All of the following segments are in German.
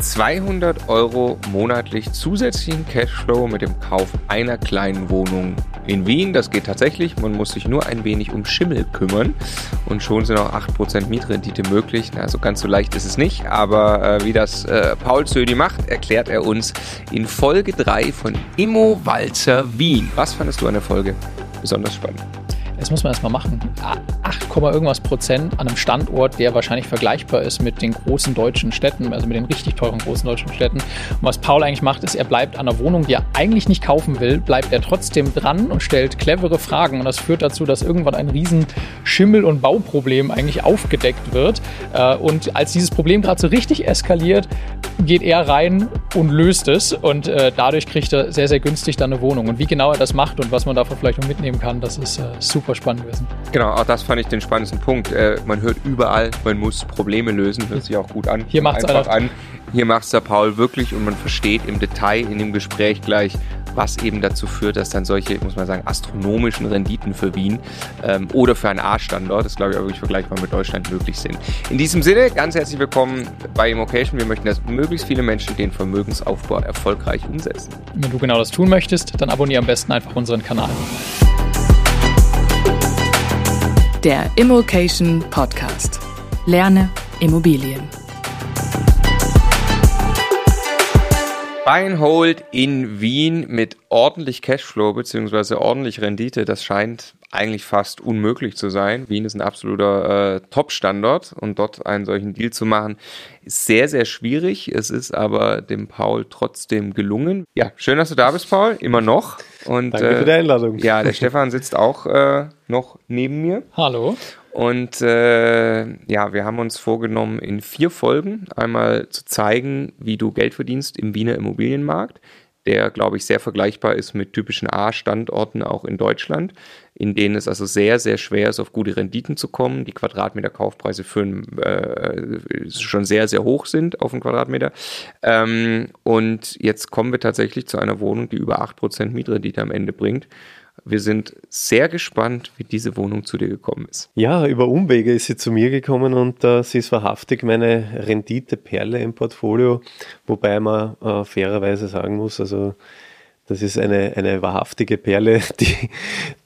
200 Euro monatlich zusätzlichen Cashflow mit dem Kauf einer kleinen Wohnung in Wien. Das geht tatsächlich. Man muss sich nur ein wenig um Schimmel kümmern und schon sind auch 8% Mietrendite möglich. Also ganz so leicht ist es nicht, aber äh, wie das äh, Paul Södi macht, erklärt er uns in Folge 3 von Immo Walzer Wien. Was fandest du an der Folge besonders spannend? Das muss man erstmal machen. 8, irgendwas Prozent an einem Standort, der wahrscheinlich vergleichbar ist mit den großen deutschen Städten, also mit den richtig teuren großen deutschen Städten. Und was Paul eigentlich macht, ist, er bleibt an einer Wohnung, die er eigentlich nicht kaufen will, bleibt er trotzdem dran und stellt clevere Fragen. Und das führt dazu, dass irgendwann ein riesen Schimmel- und Bauproblem eigentlich aufgedeckt wird. Äh, und als dieses Problem gerade so richtig eskaliert, geht er rein und löst es. Und äh, dadurch kriegt er sehr, sehr günstig dann eine Wohnung. Und wie genau er das macht und was man davon vielleicht noch mitnehmen kann, das ist äh, super super spannend gewesen. Genau, auch das fand ich den spannendsten Punkt. Äh, man hört überall, man muss Probleme lösen, hört sich auch gut an. Hier macht es einfach an. Hier macht es der Paul wirklich und man versteht im Detail in dem Gespräch gleich, was eben dazu führt, dass dann solche, muss man sagen, astronomischen Renditen für Wien ähm, oder für einen A-Standort, das glaube ich auch wirklich vergleichbar mit Deutschland möglich sind. In diesem Sinne, ganz herzlich willkommen bei Immocation. Wir möchten, dass möglichst viele Menschen den Vermögensaufbau erfolgreich umsetzen. Wenn du genau das tun möchtest, dann abonniere am besten einfach unseren Kanal der Immokation Podcast. Lerne Immobilien. Buy and Hold in Wien mit ordentlich Cashflow bzw. ordentlich Rendite, das scheint eigentlich fast unmöglich zu sein. Wien ist ein absoluter äh, Top-Standort und dort einen solchen Deal zu machen, ist sehr, sehr schwierig. Es ist aber dem Paul trotzdem gelungen. Ja, schön, dass du da bist, Paul, immer noch. Und, Danke für die Einladung. Äh, ja, der Stefan sitzt auch äh, noch neben mir. Hallo. Und äh, ja, wir haben uns vorgenommen, in vier Folgen einmal zu zeigen, wie du Geld verdienst im Wiener Immobilienmarkt der, glaube ich, sehr vergleichbar ist mit typischen A-Standorten auch in Deutschland, in denen es also sehr, sehr schwer ist, auf gute Renditen zu kommen. Die Quadratmeter-Kaufpreise für äh, schon sehr, sehr hoch sind auf einen Quadratmeter. Ähm, und jetzt kommen wir tatsächlich zu einer Wohnung, die über 8% Mietrendite am Ende bringt. Wir sind sehr gespannt, wie diese Wohnung zu dir gekommen ist. Ja, über Umwege ist sie zu mir gekommen und äh, sie ist wahrhaftig meine Renditeperle im Portfolio, wobei man äh, fairerweise sagen muss, also das ist eine, eine wahrhaftige Perle, die,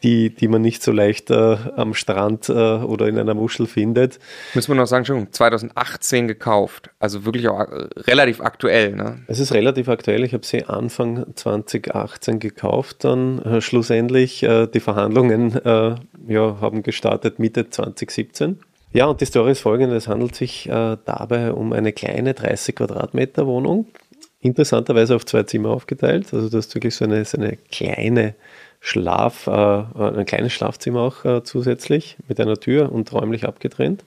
die, die man nicht so leicht äh, am Strand äh, oder in einer Muschel findet. Müssen wir noch sagen, schon 2018 gekauft, also wirklich auch äh, relativ aktuell. Ne? Es ist relativ aktuell. Ich habe sie Anfang 2018 gekauft, dann äh, schlussendlich äh, die Verhandlungen äh, ja, haben gestartet Mitte 2017. Ja, und die Story ist folgende. Es handelt sich dabei um eine kleine 30 Quadratmeter Wohnung interessanterweise auf zwei Zimmer aufgeteilt. Also du hast wirklich so eine, so eine kleine Schlaf, äh, ein kleines Schlafzimmer auch äh, zusätzlich mit einer Tür und räumlich abgetrennt.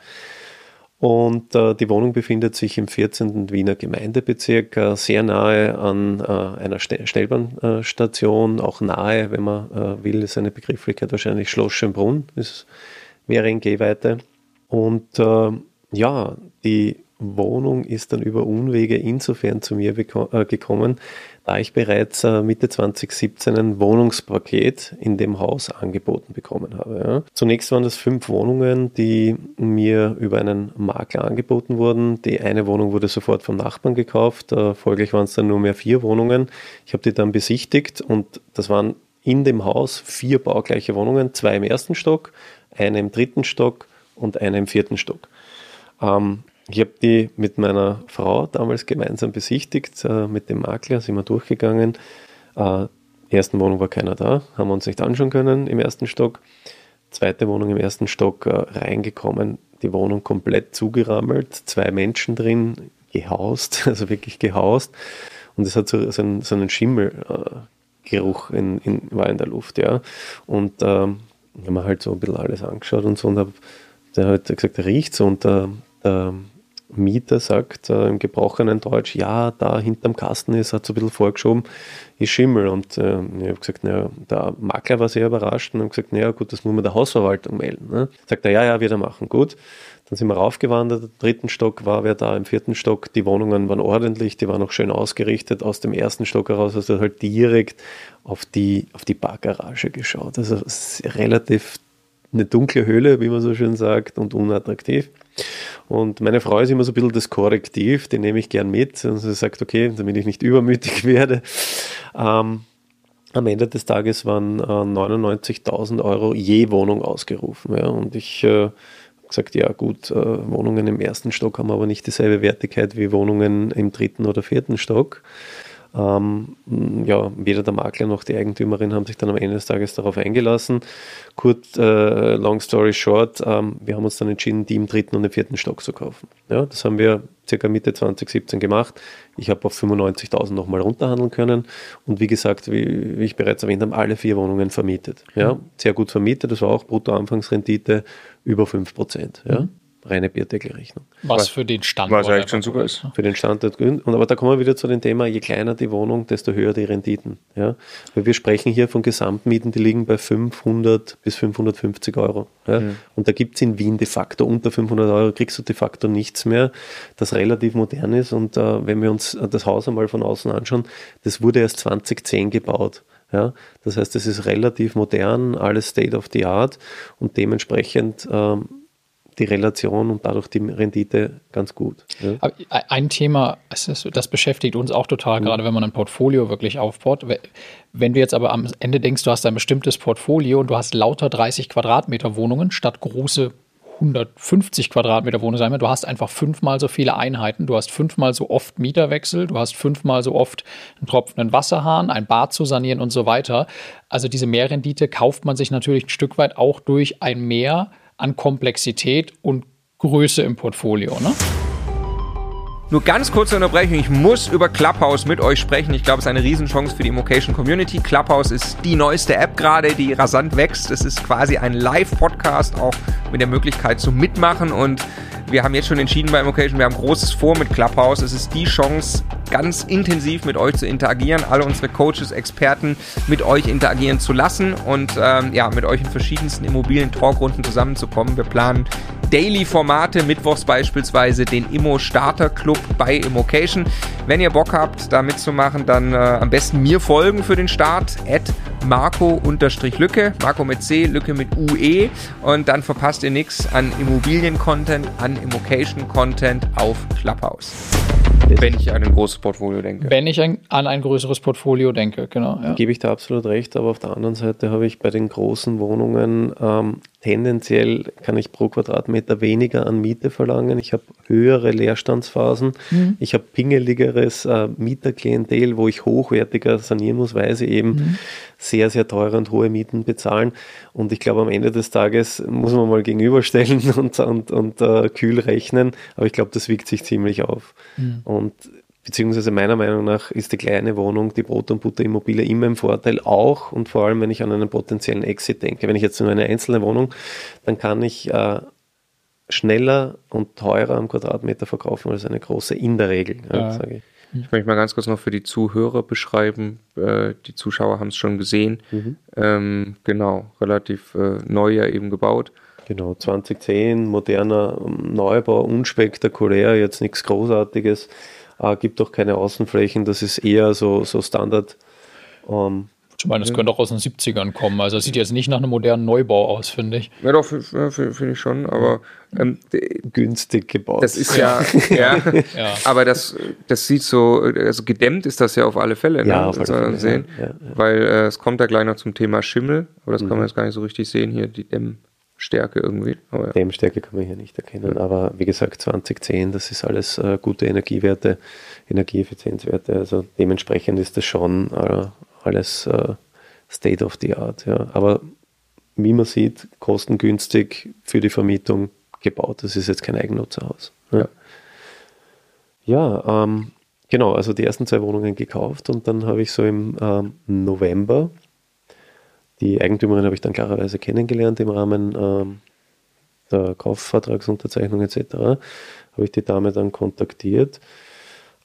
Und äh, die Wohnung befindet sich im 14. Wiener Gemeindebezirk, äh, sehr nahe an äh, einer Schnellbahnstation, auch nahe, wenn man äh, will, ist eine Begrifflichkeit wahrscheinlich Schloss Schönbrunn, ist, wäre in Gehweite. Und ja, die Wohnung ist dann über Unwege insofern zu mir äh, gekommen, da ich bereits äh, Mitte 2017 ein Wohnungspaket in dem Haus angeboten bekommen habe. Ja. Zunächst waren das fünf Wohnungen, die mir über einen Makler angeboten wurden. Die eine Wohnung wurde sofort vom Nachbarn gekauft, äh, folglich waren es dann nur mehr vier Wohnungen. Ich habe die dann besichtigt und das waren in dem Haus vier baugleiche Wohnungen, zwei im ersten Stock, eine im dritten Stock und eine im vierten Stock. Ähm, ich habe die mit meiner Frau damals gemeinsam besichtigt, äh, mit dem Makler sind wir durchgegangen. Äh, ersten Wohnung war keiner da, haben wir uns nicht anschauen können im ersten Stock. Zweite Wohnung im ersten Stock äh, reingekommen, die Wohnung komplett zugerammelt, zwei Menschen drin, gehaust, also wirklich gehaust. Und es hat so, so, einen, so einen Schimmelgeruch in, in, war in der Luft, ja. Und ähm, haben wir halt so ein bisschen alles angeschaut und so und habe der hat gesagt, riecht so und der, der Mieter sagt äh, im gebrochenen Deutsch, ja, da hinterm Kasten ist, hat so ein bisschen vorgeschoben, ist Schimmel. Und äh, ich habe gesagt, naja, der Makler war sehr überrascht und habe gesagt, naja, gut, das muss man der Hausverwaltung melden. Ne? Sagt er, ja, ja, wird er machen, gut. Dann sind wir raufgewandert, im dritten Stock war wer da, im vierten Stock, die Wohnungen waren ordentlich, die waren auch schön ausgerichtet. Aus dem ersten Stock heraus hast du halt direkt auf die, auf die Parkgarage geschaut. Also relativ eine dunkle Höhle, wie man so schön sagt, und unattraktiv. Und meine Frau ist immer so ein bisschen das Korrektiv, den nehme ich gern mit. Und sie sagt, okay, damit ich nicht übermütig werde. Ähm, am Ende des Tages waren äh, 99.000 Euro je Wohnung ausgerufen. Ja, und ich äh, gesagt, ja gut, äh, Wohnungen im ersten Stock haben aber nicht dieselbe Wertigkeit wie Wohnungen im dritten oder vierten Stock. Ähm, ja, weder der Makler noch die Eigentümerin haben sich dann am Ende des Tages darauf eingelassen. Kurz, äh, long story short, ähm, wir haben uns dann entschieden, die im dritten und im vierten Stock zu kaufen. Ja, das haben wir circa Mitte 2017 gemacht. Ich habe auf 95.000 nochmal runterhandeln können und wie gesagt, wie, wie, ich bereits erwähnt habe, alle vier Wohnungen vermietet. Ja, mhm. sehr gut vermietet, das war auch Brutto-Anfangsrendite über 5%. Ja. Mhm reine Bierdeckelrechnung. Was, was für den Standort. Was eigentlich schon super ist. Für den Standort. Und aber da kommen wir wieder zu dem Thema, je kleiner die Wohnung, desto höher die Renditen. Ja? Weil wir sprechen hier von Gesamtmieten, die liegen bei 500 bis 550 Euro. Ja? Mhm. Und da gibt es in Wien de facto unter 500 Euro, kriegst du de facto nichts mehr, das relativ modern ist. Und äh, wenn wir uns das Haus einmal von außen anschauen, das wurde erst 2010 gebaut. Ja, das heißt, es ist relativ modern, alles State of the Art und dementsprechend ähm, die Relation und dadurch die Rendite ganz gut. Ja. Ein Thema, das beschäftigt uns auch total, mhm. gerade wenn man ein Portfolio wirklich aufbaut. Wenn du jetzt aber am Ende denkst, du hast ein bestimmtes Portfolio und du hast lauter 30 Quadratmeter Wohnungen statt große 150 Quadratmeter Wohnung sein Du hast einfach fünfmal so viele Einheiten. Du hast fünfmal so oft Mieterwechsel. Du hast fünfmal so oft einen tropfenden Wasserhahn, ein Bad zu sanieren und so weiter. Also diese Mehrrendite kauft man sich natürlich ein Stück weit auch durch ein Mehr an Komplexität und Größe im Portfolio. Ne? Nur ganz kurze Unterbrechung. Ich muss über Clubhouse mit euch sprechen. Ich glaube, es ist eine Riesenchance für die Immocation Community. Clubhouse ist die neueste App gerade, die rasant wächst. Es ist quasi ein Live-Podcast, auch mit der Möglichkeit zu mitmachen. Und wir haben jetzt schon entschieden bei Immocation, wir haben großes vor mit Clubhouse. Es ist die Chance, ganz intensiv mit euch zu interagieren, alle unsere Coaches, Experten mit euch interagieren zu lassen und ähm, ja, mit euch in verschiedensten Immobilien-Talkrunden zusammenzukommen. Wir planen Daily-Formate, mittwochs beispielsweise den Immo Starter Club bei Immocation. Wenn ihr Bock habt, da mitzumachen, dann äh, am besten mir folgen für den Start. At Marco-Lücke, Marco mit C, Lücke mit UE und dann verpasst ihr nichts an Immobilien-Content, an Immocation-Content auf Clubhouse. Wenn ich an ein großes Portfolio denke. Wenn ich ein, an ein größeres Portfolio denke, genau. Ja. Gebe ich da absolut recht, aber auf der anderen Seite habe ich bei den großen Wohnungen ähm, tendenziell kann ich pro Quadratmeter weniger an Miete verlangen. Ich habe höhere Leerstandsphasen. Mhm. Ich habe pingeligeres äh, Mieterklientel, wo ich hochwertiger sanieren muss, weil sie eben mhm. sehr, sehr teure und hohe Mieten bezahlen. Und ich glaube, am Ende des Tages muss man mal gegenüberstellen und, und, und äh, kühl rechnen. Aber ich glaube, das wiegt sich ziemlich auf. Mhm. Und beziehungsweise meiner Meinung nach ist die kleine Wohnung, die Brot- und Butterimmobilie immer im Vorteil, auch und vor allem, wenn ich an einen potenziellen Exit denke. Wenn ich jetzt nur eine einzelne Wohnung, dann kann ich äh, schneller und teurer am Quadratmeter verkaufen als eine große in der Regel, ja, sage ich. Ich möchte mal ganz kurz noch für die Zuhörer beschreiben. Äh, die Zuschauer haben es schon gesehen. Mhm. Ähm, genau, relativ äh, neu ja eben gebaut. Genau, 2010, moderner Neubau, unspektakulär, jetzt nichts Großartiges äh, gibt auch keine Außenflächen, das ist eher so, so Standard. Ähm, ich meine, das könnte auch aus den 70ern kommen. Also es sieht jetzt nicht nach einem modernen Neubau aus, finde ich. Ja, doch, finde ich schon, aber ähm, günstig gebaut. Das ist ja, ja, ja, aber das, das sieht so, also gedämmt ist das ja auf alle Fälle, ne? ja, auf alle Fälle, sehen, ja, ja, weil äh, es kommt da gleich noch zum Thema Schimmel, aber das mhm. kann man jetzt gar nicht so richtig sehen hier, die Dämm, Stärke irgendwie. ja. Dämmstärke kann man hier nicht erkennen, ja. aber wie gesagt 2010, das ist alles äh, gute Energiewerte, Energieeffizienzwerte, also dementsprechend ist das schon äh, alles äh, State of the Art. Ja. Aber wie man sieht, kostengünstig für die Vermietung gebaut, das ist jetzt kein Eigennutzerhaus. Ja, ja ähm, genau, also die ersten zwei Wohnungen gekauft und dann habe ich so im ähm, November die Eigentümerin habe ich dann klarerweise kennengelernt im Rahmen ähm, der Kaufvertragsunterzeichnung etc. Habe ich die Dame dann kontaktiert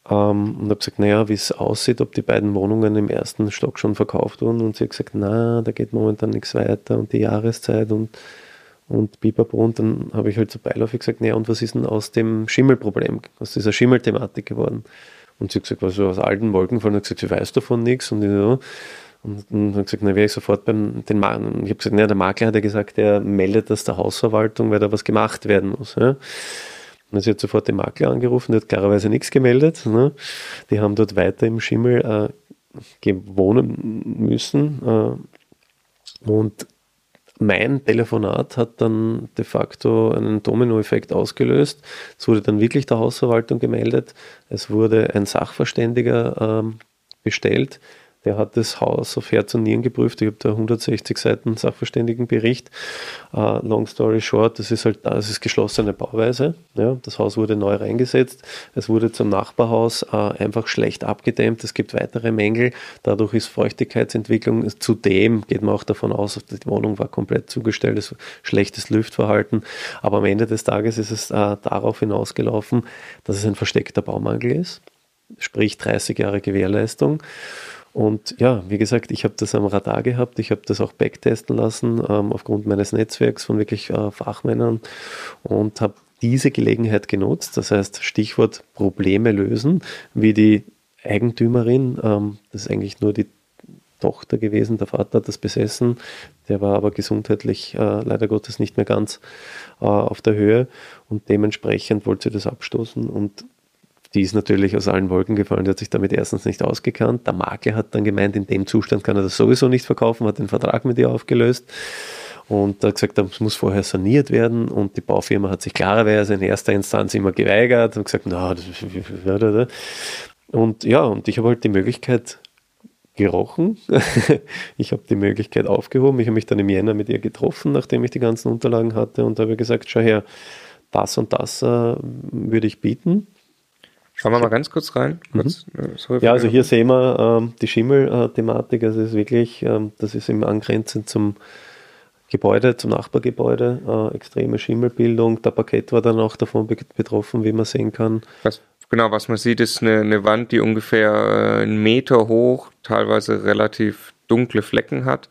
ähm, und habe gesagt, naja, wie es aussieht, ob die beiden Wohnungen im ersten Stock schon verkauft wurden. Und sie hat gesagt, na, da geht momentan nichts weiter und die Jahreszeit und, und Bipapo. Und dann habe ich halt so beiläufig gesagt, naja, und was ist denn aus dem Schimmelproblem, aus dieser Schimmelthematik geworden? Und sie hat gesagt, was so aus alten Wolken fallen, und gesagt, sie weiß davon nichts. Und ich so, Und, und habe gesagt, na, wäre ich sofort beim den Makler. Ich habe gesagt, na, der Makler hat ja gesagt, er meldet das der Hausverwaltung, weil da was gemacht werden muss. Ja. Und sie hat sofort den Makler angerufen, der hat klarerweise nichts gemeldet. Ne. Die haben dort weiter im Schimmel äh, gewohnen müssen. Äh, und mein Telefonat hat dann de facto einen Dominoeffekt ausgelöst. Es wurde dann wirklich der Hausverwaltung gemeldet. Es wurde ein Sachverständiger ähm, bestellt, der hat das Haus auf Herz und Nieren geprüft. Ich habe da 160 Seiten Sachverständigenbericht. Uh, long story short, das ist halt, das ist geschlossene Bauweise. Ja, das Haus wurde neu reingesetzt. Es wurde zum Nachbarhaus uh, einfach schlecht abgedämmt. Es gibt weitere Mängel. Dadurch ist Feuchtigkeitsentwicklung. Zudem geht man auch davon aus, die Wohnung war komplett zugestellt. Es schlechtes Lüftverhalten. Aber am Ende des Tages ist es uh, darauf hinausgelaufen, dass es ein versteckter Baumangel ist. Sprich 30 Jahre Gewährleistung. Und ja, wie gesagt, ich habe das am Radar gehabt, ich habe das auch backtesten lassen ähm, aufgrund meines Netzwerks von wirklich äh, Fachmännern und habe diese Gelegenheit genutzt. Das heißt, Stichwort Probleme lösen, wie die Eigentümerin, ähm, das ist eigentlich nur die Tochter gewesen, der Vater hat das besessen, der war aber gesundheitlich äh, leider Gottes nicht mehr ganz äh, auf der Höhe. Und dementsprechend wollte sie das abstoßen und die ist natürlich aus allen Wolken gefallen, die hat sich damit erstens nicht ausgekannt. Der Makler hat dann gemeint, in dem Zustand kann er das sowieso nicht verkaufen, hat den Vertrag mit ihr aufgelöst und hat gesagt, das muss vorher saniert werden und die Baufirma hat sich klarerweise in erster Instanz immer geweigert und gesagt, na, das ist und ja, und ich habe halt die Möglichkeit gerochen. ich habe die Möglichkeit aufgehoben. Ich habe mich dann im Jänner mit ihr getroffen, nachdem ich die ganzen Unterlagen hatte und habe gesagt, schau her, das und das äh, würde ich bieten. Schauen wir mal ganz kurz rein. Mhm. Äh, ja, also hier sehen wir ähm, die Schimmel-Thematik. Also es ist wirklich, ähm, das ist im Angrenzen zum Gebäude, zum Nachbargebäude, äh, extreme Schimmelbildung. Der Parkett war dann auch davon betroffen, wie man sehen kann. Was, genau, was man sieht, ist eine, eine Wand, die ungefähr äh, einen Meter hoch, teilweise relativ dunkle Flecken hat.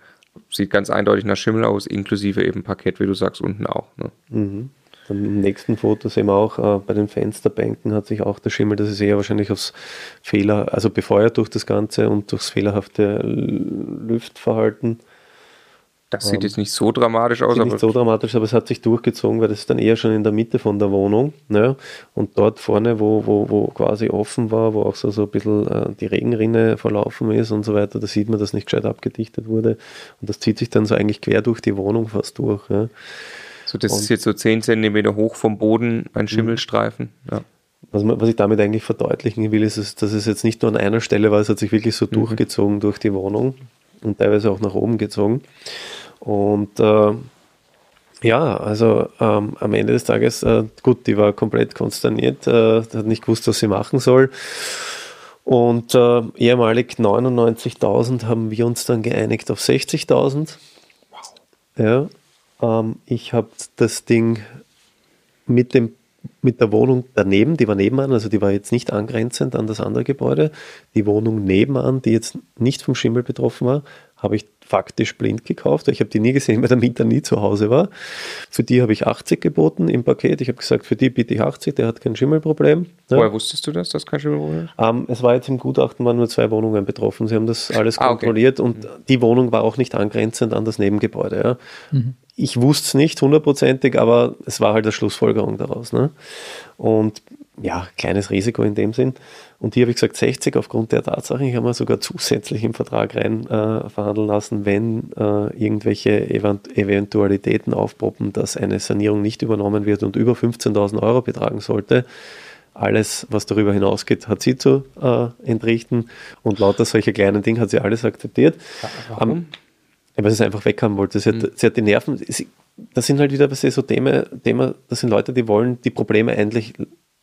Sieht ganz eindeutig nach Schimmel aus, inklusive eben Parkett, wie du sagst, unten auch. Ne? Mhm. Im nächsten Foto sehen wir auch, äh, bei den Fensterbänken hat sich auch der Schimmel, das ist eher wahrscheinlich aufs Fehler, also befeuert durch das Ganze und durchs fehlerhafte Lüftverhalten. Das sieht ähm, jetzt nicht so dramatisch aus. Sieht nicht so dramatisch, aber es hat sich durchgezogen, weil das ist dann eher schon in der Mitte von der Wohnung. Ne? Und dort vorne, wo, wo, wo quasi offen war, wo auch so, so ein bisschen äh, die Regenrinne verlaufen ist und so weiter, da sieht man, dass nicht gescheit abgedichtet wurde. Und das zieht sich dann so eigentlich quer durch die Wohnung fast durch. Ja? So, das und ist jetzt so 10 cm hoch vom Boden, ein mhm. Schimmelstreifen. Ja. Was, was, ich damit eigentlich verdeutlichen will, ist, dass es jetzt nicht nur an einer Stelle war, es hat sich wirklich so mhm. durchgezogen durch die Wohnung und teilweise auch nach oben gezogen. Und äh, ja, also ähm, am Ende des Tages, äh, gut, die war komplett konsterniert, äh, hat nicht gewusst, was sie machen soll. Und äh, ehemalig 99.000 haben wir uns dann geeinigt auf 60.000. Wow. Ja, ähm, ich habe das Ding mit, dem, mit der Wohnung daneben, die war nebenan, also die war jetzt nicht angrenzend an das andere Gebäude. Die Wohnung nebenan, die jetzt nicht vom Schimmel betroffen war, habe ich faktisch blind gekauft. Ich habe die nie gesehen, weil der Mieter nie zu Hause war. Für die habe ich 80 geboten im Paket. Ich habe gesagt, für die biete ich 80, der hat kein Schimmelproblem. Ja. Woher wusstest du das, dass kein Schimmelproblem ist? Ähm, es war jetzt im Gutachten, waren nur zwei Wohnungen betroffen. Sie haben das alles ah, kontrolliert okay. und die Wohnung war auch nicht angrenzend an das Nebengebäude. Ja. Mhm. Ich wusste es nicht hundertprozentig, aber es war halt eine Schlussfolgerung daraus. Ne? Und ja, kleines Risiko in dem Sinn. Und hier habe ich gesagt 60 aufgrund der Tatsache. Ich habe mir sogar zusätzlich im Vertrag rein äh, verhandeln lassen, wenn äh, irgendwelche Event Eventualitäten aufpoppen, dass eine Sanierung nicht übernommen wird und über 15.000 Euro betragen sollte. Alles, was darüber hinausgeht, hat sie zu äh, entrichten und lauter solche kleinen Dinge hat sie alles akzeptiert. Warum? Um, weil sie es einfach weghaben wollte. Sie hat, mhm. sie hat die Nerven, sie, das sind halt wieder so Themen, Thema, das sind Leute, die wollen die Probleme endlich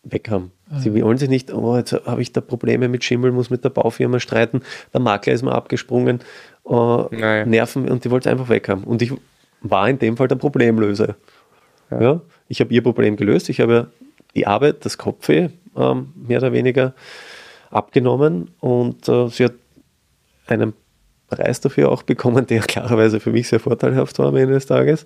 weg haben. Mhm. Sie wollen sich nicht, oh, jetzt habe ich da Probleme mit Schimmel, muss mit der Baufirma streiten, der Makler ist mal abgesprungen, uh, Nerven und die wollte es einfach weg haben. Und ich war in dem Fall der Problemlöser. Ja. ja ich habe ihr Problem gelöst, ich habe die Arbeit, das Kopfweh ähm, mehr oder weniger abgenommen und äh, sie hat einen Preis dafür auch bekommen, der klarerweise für mich sehr vorteilhaft war am Ende des Tages.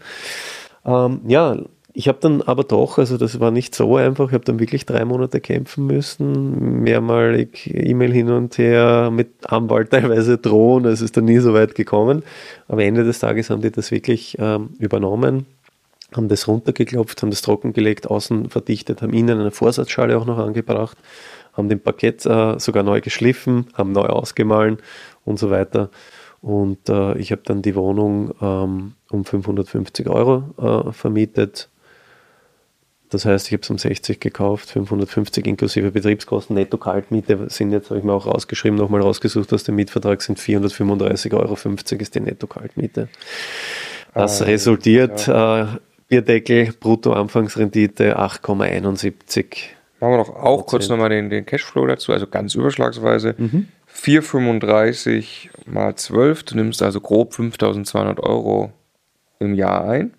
Ähm, ja, Ich habe dann aber doch, also das war nicht so einfach, ich habe dann wirklich drei Monate kämpfen müssen, mehrmalig E-Mail hin und her, mit Anwalt teilweise drohen, es ist dann nie so weit gekommen. Aber Ende des Tages haben die das wirklich ähm, übernommen, haben das runtergeklopft, haben das trockengelegt, außen verdichtet, haben innen eine Vorsatzschale auch noch angebracht, haben den Parkett äh, sogar neu geschliffen, haben neu ausgemahlen und so weiter. Und äh, ich habe dann die Wohnung ähm, um 550 Euro äh, vermietet das heißt, ich habe es um 60 gekauft, 550 inklusive Betriebskosten, netto Kaltmiete sind jetzt, habe ich mir auch rausgeschrieben, nochmal rausgesucht aus dem Mietvertrag, sind 435,50 Euro ist die netto Kaltmiete. Das ah, resultiert, ja. äh, Bierdeckel, Brutto-Anfangsrendite 8,71. Machen wir doch auch kurz nochmal den, den Cashflow dazu, also ganz überschlagsweise. Mhm. 4,35 mal 12, du nimmst also grob 5200 Euro im Jahr ein.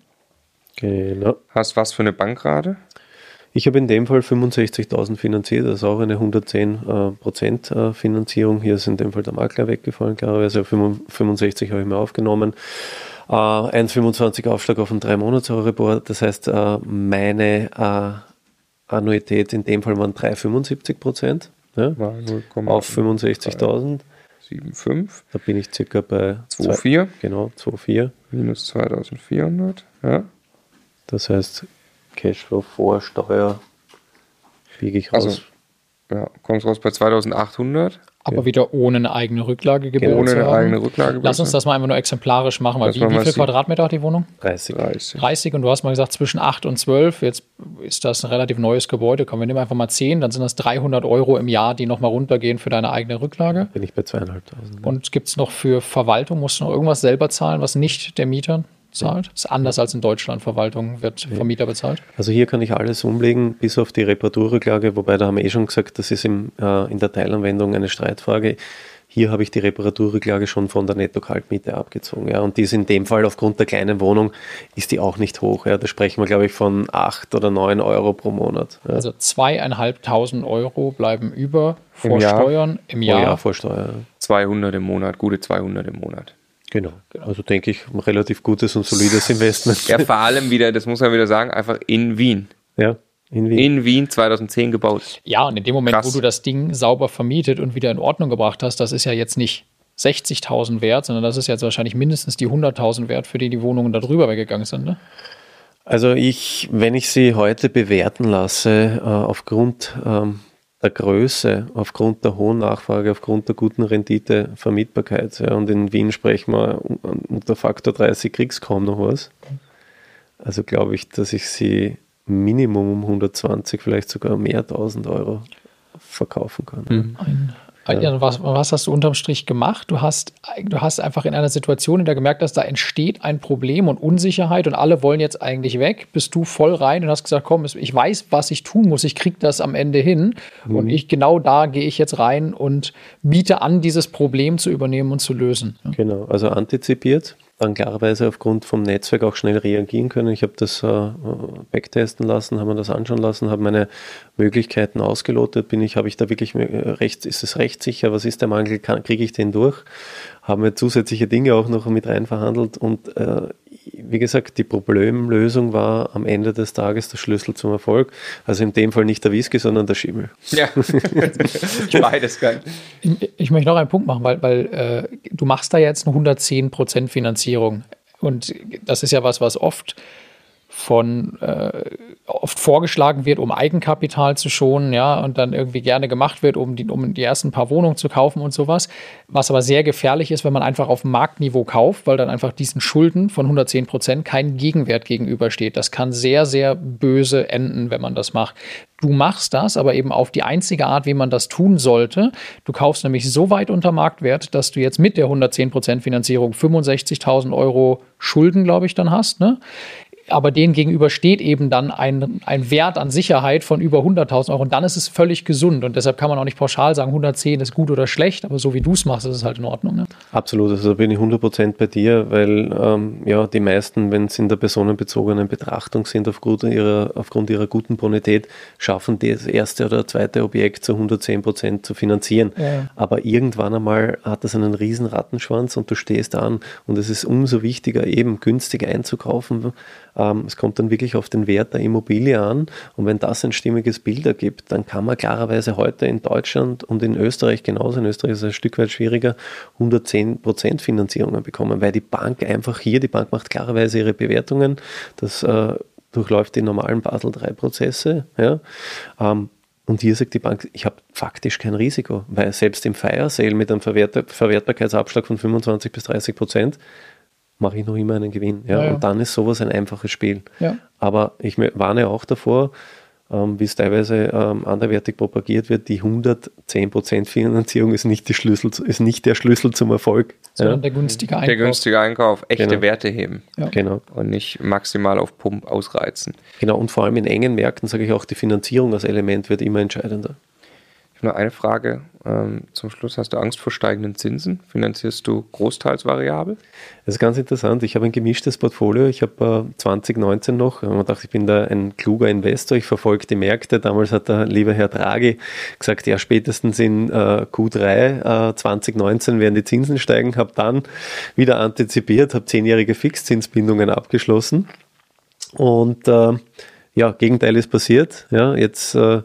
Genau. Hast was für eine Bankrate? Ich habe in dem Fall 65.000 finanziert, das ist auch eine 110% äh, äh, Finanzierung. Hier ist in dem Fall der Makler weggefallen, klarerweise 65 habe ich mir aufgenommen. Äh, 1,25 Aufschlag auf einen 3 monats euribor das heißt, äh, meine äh, Annuität in dem Fall waren 3,75 Prozent ja, auf 65.000. 7,5. Da bin ich circa bei 2,4. Genau, 2,4. Minus 2400. Ja. Das heißt, Cashflow vor Steuer biege ich raus. Also, ja, kommst raus bei 2800. Aber ja. wieder ohne eine eigene Rücklage geboten Ohne eine eigene Rücklage. Lass uns das mal einfach nur exemplarisch machen, weil wie, wie viel Quadratmeter hat die Wohnung? 30. 30. 30 und du hast mal gesagt zwischen 8 und 12. Jetzt ist das ein relativ neues Gebäude. Komm, wir nehmen einfach mal 10, dann sind das 300 Euro im Jahr, die nochmal runtergehen für deine eigene Rücklage. Bin ich bei zweieinhalbtausend. Und gibt es noch für Verwaltung, musst du noch irgendwas selber zahlen, was nicht der Mieter zahlt? Das ist anders als in Deutschland. Verwaltung wird vom Mieter bezahlt. Also hier kann ich alles umlegen, bis auf die Reparaturrücklage, wobei da haben wir eh schon gesagt, das ist im, äh, in der Teilanwendung eine Streitfrage. Hier habe ich die Reparaturrücklage schon von der Netto-Kaltmiete abgezogen. Ja. Und die ist in dem Fall aufgrund der kleinen Wohnung, ist die auch nicht hoch. Ja. Da sprechen wir, glaube ich, von 8 oder 9 Euro pro Monat. Ja. Also zweieinhalbtausend Euro bleiben über vor Im Steuern im Jahr. Jahr vor Steuer. 200 im Monat, gute 200 im Monat. Genau. genau. Also denke ich, ein relativ gutes und solides Investment. Ja, vor allem wieder, das muss man wieder sagen, einfach in Wien. Ja. In Wien. in Wien 2010 gebaut. Ja, und in dem Moment, Krass. wo du das Ding sauber vermietet und wieder in Ordnung gebracht hast, das ist ja jetzt nicht 60.000 wert, sondern das ist jetzt wahrscheinlich mindestens die 100.000 wert, für die die Wohnungen da drüber weggegangen sind. Ne? Also ich, wenn ich sie heute bewerten lasse, äh, aufgrund ähm, der Größe, aufgrund der hohen Nachfrage, aufgrund der guten Rendite, Vermietbarkeit. Ja, und in Wien sprechen wir unter Faktor 30 kriegst kaum noch was. Also glaube ich, dass ich sie Minimum um 120, vielleicht sogar mehr 1000 Euro verkaufen kann. Mhm. Ja. Was, was, hast du unterm Strich gemacht? Du hast, du hast einfach in einer Situation, in der gemerkt hast, da entsteht ein Problem und Unsicherheit und alle wollen jetzt eigentlich weg. Bist du voll rein und hast gesagt, komm, ich weiß, was ich tun muss, ich kriege das am Ende hin. Mhm. Und ich genau da gehe ich jetzt rein und biete an, dieses Problem zu übernehmen und zu lösen. Genau, also antizipiert dann klarerweise aufgrund vom Netzwerk auch schnell reagieren können. Ich habe das äh, backtesten lassen, habe mir das anschauen lassen, habe meine Möglichkeiten ausgelotet. Bin ich, habe ich da wirklich recht, ist es rechtssicher? Was ist der Mangel? Kriege ich den durch? Haben wir zusätzliche Dinge auch noch mit rein verhandelt und äh, wie gesagt, die Problemlösung war am Ende des Tages der Schlüssel zum Erfolg. Also in dem Fall nicht der Whisky, sondern der Schimmel. Ja, beides geil. Ich, ich, möchte noch einen Punkt machen, weil, weil äh, du machst da jetzt eine 110% Finanzierung. Und das ist ja was, was oft von äh, oft vorgeschlagen wird, um Eigenkapital zu schonen, ja, und dann irgendwie gerne gemacht wird, um die, um die ersten paar Wohnungen zu kaufen und sowas. Was aber sehr gefährlich ist, wenn man einfach auf Marktniveau kauft, weil dann einfach diesen Schulden von 110 Prozent kein Gegenwert gegenübersteht. Das kann sehr, sehr böse enden, wenn man das macht. Du machst das, aber eben auf die einzige Art, wie man das tun sollte. Du kaufst nämlich so weit unter Marktwert, dass du jetzt mit der 110% Finanzierung 65.000 Euro Schulden, glaube ich, dann hast. Ne? Aber denen gegenüber steht eben dann ein, ein Wert an Sicherheit von über 100.000 Euro und dann ist es völlig gesund und deshalb kann man auch nicht pauschal sagen, 110 ist gut oder schlecht, aber so wie du es machst, ist es halt in Ordnung. Ne? Absolut, also da bin ich 100% bei dir, weil ähm, ja, die meisten, wenn es in der personenbezogenen Betrachtung sind, aufgrund ihrer, aufgrund ihrer guten Bonität, schaffen das erste oder zweite Objekt zu 110% zu finanzieren. Ja. Aber irgendwann einmal hat das einen riesen Rattenschwanz und du stehst an und es ist umso wichtiger, eben günstig einzukaufen, es kommt dann wirklich auf den Wert der Immobilie an. Und wenn das ein stimmiges Bild ergibt, dann kann man klarerweise heute in Deutschland und in Österreich genauso, in Österreich ist es ein Stück weit schwieriger, 110% Finanzierungen bekommen, weil die Bank einfach hier, die Bank macht klarerweise ihre Bewertungen. Das äh, durchläuft die normalen Basel III-Prozesse. Ja. Ähm, und hier sagt die Bank, ich habe faktisch kein Risiko, weil selbst im Fire Sale mit einem Verwert Verwertbarkeitsabschlag von 25 bis 30 Prozent mache ich noch immer einen Gewinn. Ja? ja, ja. Und dann ist sowas ein einfaches Spiel. Ja. Aber ich warne auch davor, ähm, wie es teilweise ähm, anderwertig propagiert wird, die 110% Finanzierung ist nicht, die Schlüssel, ist nicht der Schlüssel zum Erfolg. Sondern ja. der günstige Einkauf. Der günstige Einkauf, echte genau. Werte heben. Ja. Genau. Und nicht maximal auf Pump ausreizen. Genau, und vor allem in engen Märkten, sage ich auch, die Finanzierung als Element wird immer entscheidender nur eine Frage ähm, zum Schluss. Hast du Angst vor steigenden Zinsen? Finanzierst du großteils variabel? Das ist ganz interessant. Ich habe ein gemischtes Portfolio. Ich habe äh, 2019 noch, ich dachte, ich bin da ein kluger Investor. Ich verfolge die Märkte. Damals hat der liebe Herr Draghi gesagt, ja, spätestens in äh, Q3 äh, 2019 werden die Zinsen steigen. Habe dann wieder antizipiert, habe zehnjährige Fixzinsbindungen abgeschlossen. Und äh, ja, Gegenteil ist passiert. Ja, jetzt äh,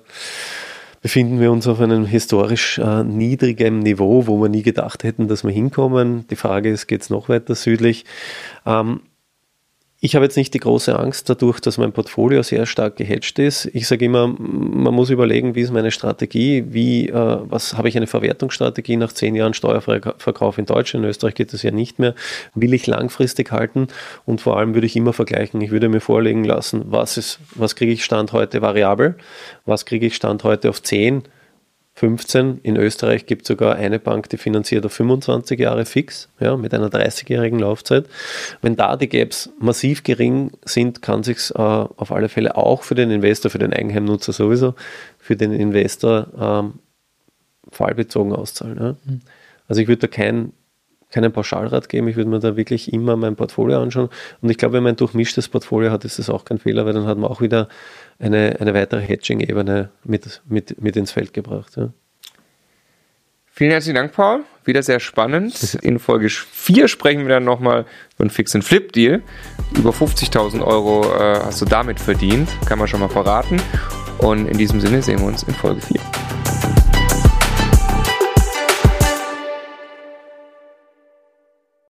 befinden wir uns auf einem historisch äh, niedrigen Niveau, wo wir nie gedacht hätten, dass wir hinkommen. Die Frage ist, geht es noch weiter südlich? Ähm, ich habe jetzt nicht die große Angst dadurch, dass mein Portfolio sehr stark gehatcht ist. Ich sage immer, man muss überlegen, wie ist meine Strategie, wie, äh, was habe ich eine Verwertungsstrategie nach zehn Jahren Steuerverkauf in Deutschland, in Österreich geht das ja nicht mehr. Will ich langfristig halten und vor allem würde ich immer vergleichen. Ich würde mir vorlegen lassen, was ist, was kriege ich Stand heute variabel, was kriege ich Stand heute auf 10, 15. In Österreich gibt es sogar eine Bank, die finanziert auf 25 Jahre fix, ja, mit einer 30-jährigen Laufzeit. Wenn da die Gaps massiv gering sind, kann sich äh, auf alle Fälle auch für den Investor, für den Eigenheimnutzer sowieso, für den Investor ähm, fallbezogen auszahlen. Ja. Mhm. Also ich würde da kein, keinen Pauschalrat geben, ich würde mir da wirklich immer mein Portfolio anschauen. Und ich glaube, wenn man ein durchmischtes Portfolio hat, ist das auch kein Fehler, weil dann hat man auch wieder eine, eine weitere Hedging-Ebene mit, mit, mit ins Feld gebracht. Ja. Vielen herzlichen Dank, Paul. Wieder sehr spannend. In Folge 4 sprechen wir dann nochmal über einen Fix and Flip Deal. Über 50.000 Euro äh, hast du damit verdient, kann man schon mal verraten. Und in diesem Sinne sehen wir uns in Folge 4.